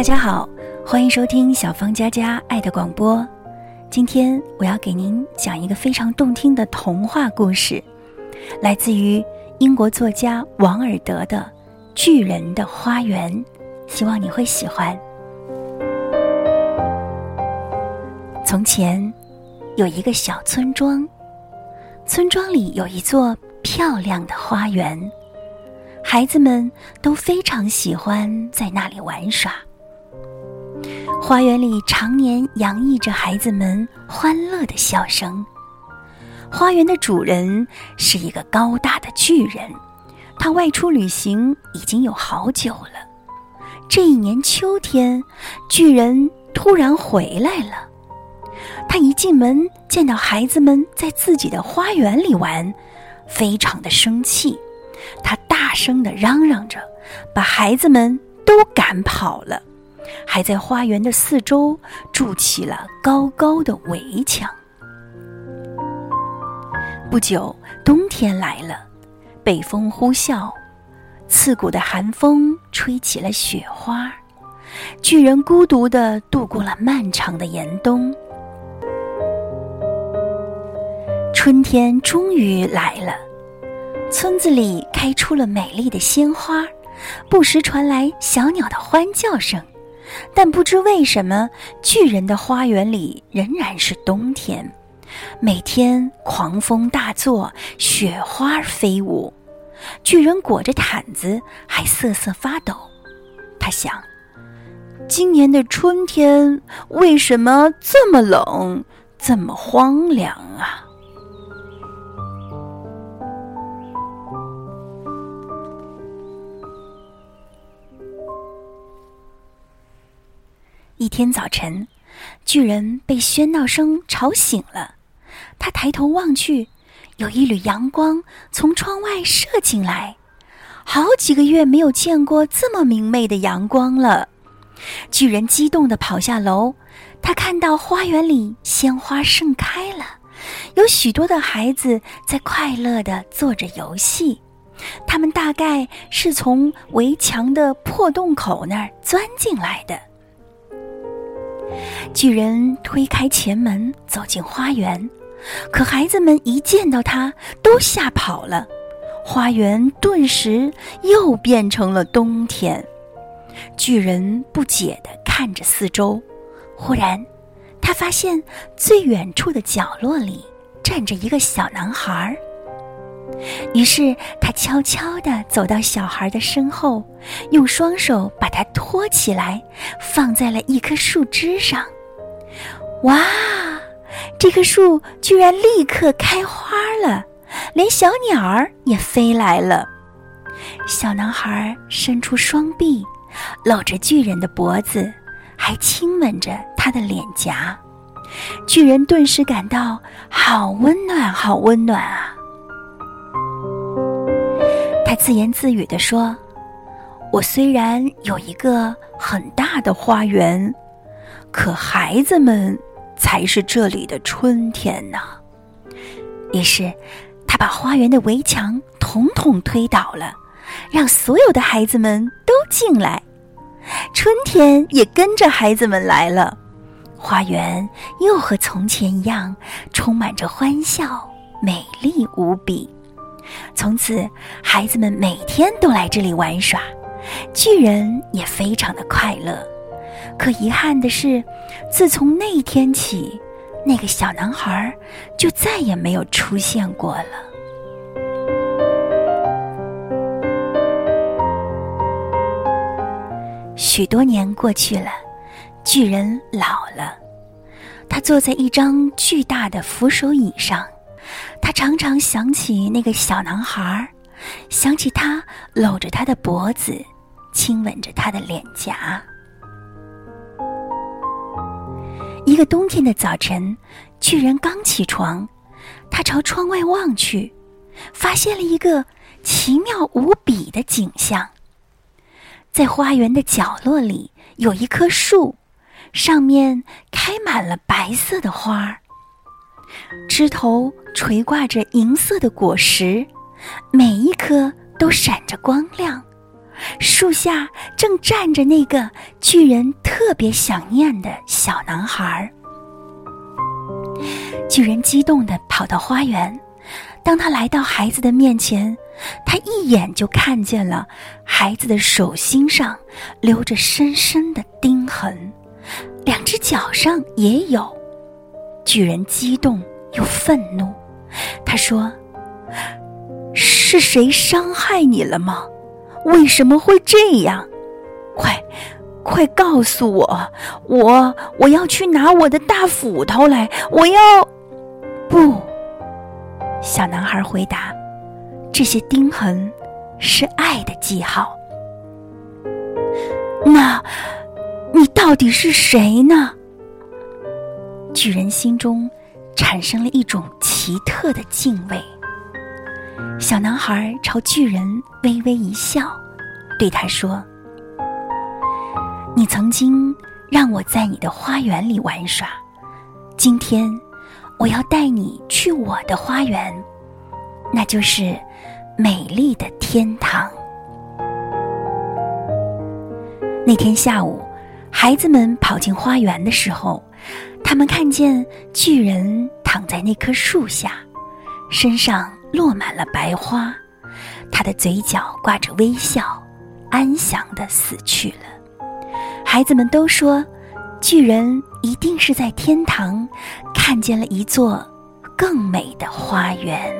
大家好，欢迎收听小芳佳佳爱的广播。今天我要给您讲一个非常动听的童话故事，来自于英国作家王尔德的《巨人的花园》，希望你会喜欢。从前有一个小村庄，村庄里有一座漂亮的花园，孩子们都非常喜欢在那里玩耍。花园里常年洋溢着孩子们欢乐的笑声。花园的主人是一个高大的巨人，他外出旅行已经有好久了。这一年秋天，巨人突然回来了。他一进门见到孩子们在自己的花园里玩，非常的生气。他大声的嚷嚷着，把孩子们都赶跑了。还在花园的四周筑起了高高的围墙。不久，冬天来了，北风呼啸，刺骨的寒风吹起了雪花。巨人孤独地度过了漫长的严冬。春天终于来了，村子里开出了美丽的鲜花，不时传来小鸟的欢叫声。但不知为什么，巨人的花园里仍然是冬天，每天狂风大作，雪花飞舞，巨人裹着毯子还瑟瑟发抖。他想：今年的春天为什么这么冷，这么荒凉啊？一天早晨，巨人被喧闹声吵醒了。他抬头望去，有一缕阳光从窗外射进来。好几个月没有见过这么明媚的阳光了。巨人激动地跑下楼，他看到花园里鲜花盛开了，有许多的孩子在快乐地做着游戏。他们大概是从围墙的破洞口那儿钻进来的。巨人推开前门，走进花园，可孩子们一见到他，都吓跑了。花园顿时又变成了冬天。巨人不解地看着四周，忽然，他发现最远处的角落里站着一个小男孩。于是他悄悄地走到小孩的身后，用双手把他托起来，放在了一棵树枝上。哇，这棵树居然立刻开花了，连小鸟儿也飞来了。小男孩伸出双臂，搂着巨人的脖子，还亲吻着他的脸颊。巨人顿时感到好温暖，好温暖啊！他自言自语地说：“我虽然有一个很大的花园，可孩子们才是这里的春天呢。”于是，他把花园的围墙统统推倒了，让所有的孩子们都进来，春天也跟着孩子们来了。花园又和从前一样，充满着欢笑，美丽无比。从此，孩子们每天都来这里玩耍，巨人也非常的快乐。可遗憾的是，自从那天起，那个小男孩就再也没有出现过了。许多年过去了，巨人老了，他坐在一张巨大的扶手椅上。他常常想起那个小男孩，想起他搂着他的脖子，亲吻着他的脸颊。一个冬天的早晨，巨人刚起床，他朝窗外望去，发现了一个奇妙无比的景象。在花园的角落里，有一棵树，上面开满了白色的花儿。枝头垂挂着银色的果实，每一颗都闪着光亮，树下正站着那个巨人特别想念的小男孩。巨人激动地跑到花园，当他来到孩子的面前，他一眼就看见了孩子的手心上留着深深的钉痕，两只脚上也有。巨人激动又愤怒，他说：“是谁伤害你了吗？为什么会这样？快，快告诉我！我我要去拿我的大斧头来！我要……不。”小男孩回答：“这些钉痕是爱的记号。那，你到底是谁呢？”巨人心中产生了一种奇特的敬畏。小男孩朝巨人微微一笑，对他说：“你曾经让我在你的花园里玩耍，今天我要带你去我的花园，那就是美丽的天堂。”那天下午，孩子们跑进花园的时候。他们看见巨人躺在那棵树下，身上落满了白花，他的嘴角挂着微笑，安详的死去了。孩子们都说，巨人一定是在天堂看见了一座更美的花园。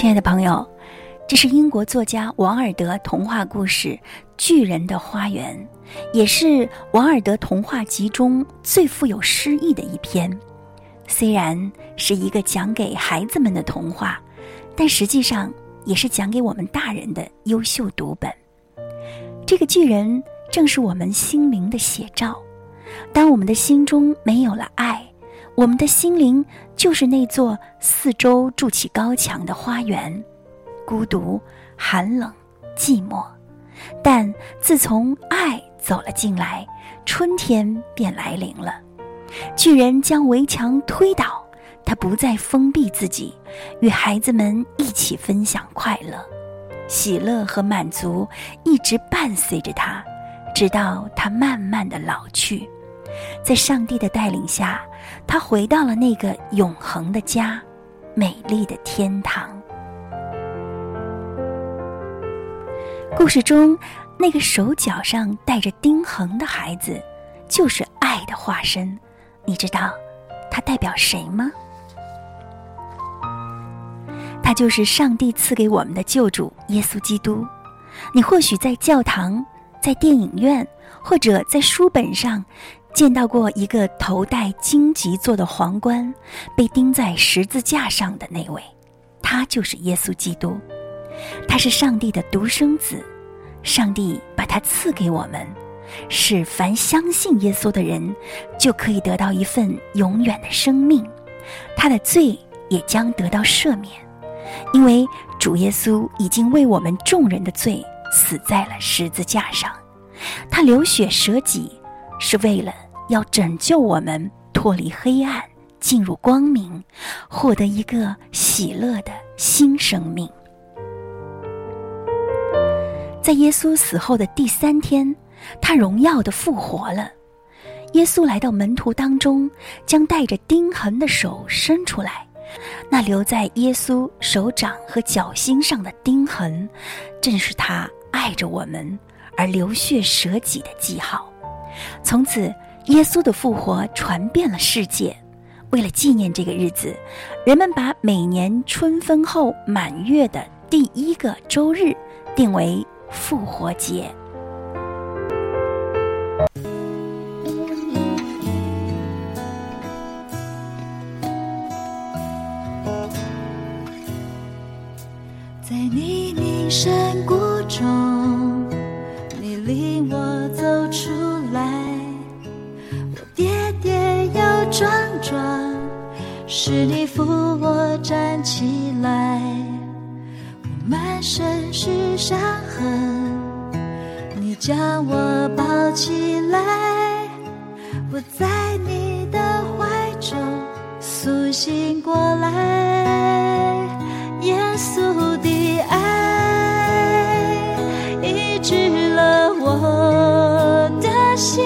亲爱的朋友，这是英国作家王尔德童话故事《巨人的花园》，也是王尔德童话集中最富有诗意的一篇。虽然是一个讲给孩子们的童话，但实际上也是讲给我们大人的优秀读本。这个巨人正是我们心灵的写照。当我们的心中没有了爱，我们的心灵就是那座四周筑起高墙的花园，孤独、寒冷、寂寞。但自从爱走了进来，春天便来临了。巨人将围墙推倒，他不再封闭自己，与孩子们一起分享快乐、喜乐和满足，一直伴随着他，直到他慢慢的老去。在上帝的带领下。他回到了那个永恒的家，美丽的天堂。故事中，那个手脚上带着钉痕的孩子，就是爱的化身。你知道，他代表谁吗？他就是上帝赐给我们的救主耶稣基督。你或许在教堂、在电影院，或者在书本上。见到过一个头戴荆棘做的皇冠，被钉在十字架上的那位，他就是耶稣基督。他是上帝的独生子，上帝把他赐给我们，使凡相信耶稣的人就可以得到一份永远的生命，他的罪也将得到赦免，因为主耶稣已经为我们众人的罪死在了十字架上，他流血舍己。是为了要拯救我们脱离黑暗，进入光明，获得一个喜乐的新生命。在耶稣死后的第三天，他荣耀的复活了。耶稣来到门徒当中，将带着钉痕的手伸出来，那留在耶稣手掌和脚心上的钉痕，正是他爱着我们而流血舍己的记号。从此，耶稣的复活传遍了世界。为了纪念这个日子，人们把每年春分后满月的第一个周日定为复活节。在泥泞山谷中，你领我走出。是你扶我站起来，我满身是伤痕，你将我抱起来，我在你的怀中苏醒过来。耶稣的爱医治了我的心，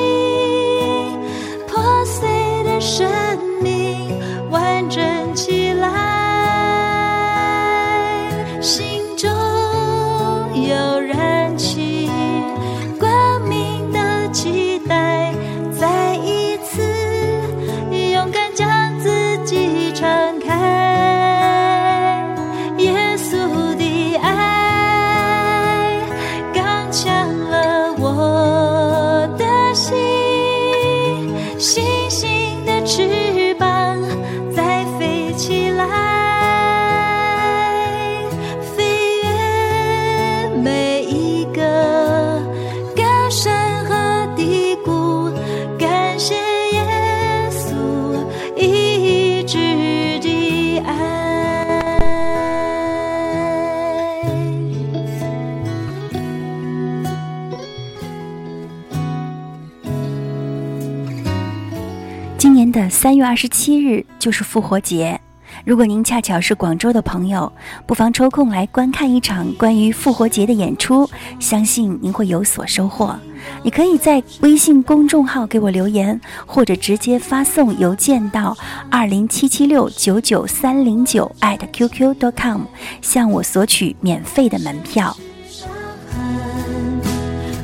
今年的三月二十七日就是复活节。如果您恰巧是广州的朋友，不妨抽空来观看一场关于复活节的演出，相信您会有所收获。你可以在微信公众号给我留言，或者直接发送邮件到二零七七六九九三零九 at qq dot com，向我索取免费的门票。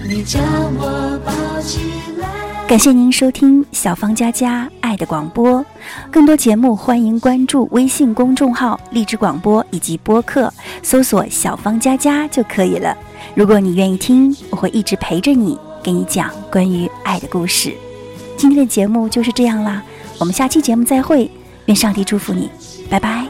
你将我抱起来。感谢您收听小芳佳佳爱的广播，更多节目欢迎关注微信公众号荔枝广播以及播客，搜索“小芳佳佳”就可以了。如果你愿意听，我会一直陪着你，给你讲关于爱的故事。今天的节目就是这样啦，我们下期节目再会，愿上帝祝福你，拜拜。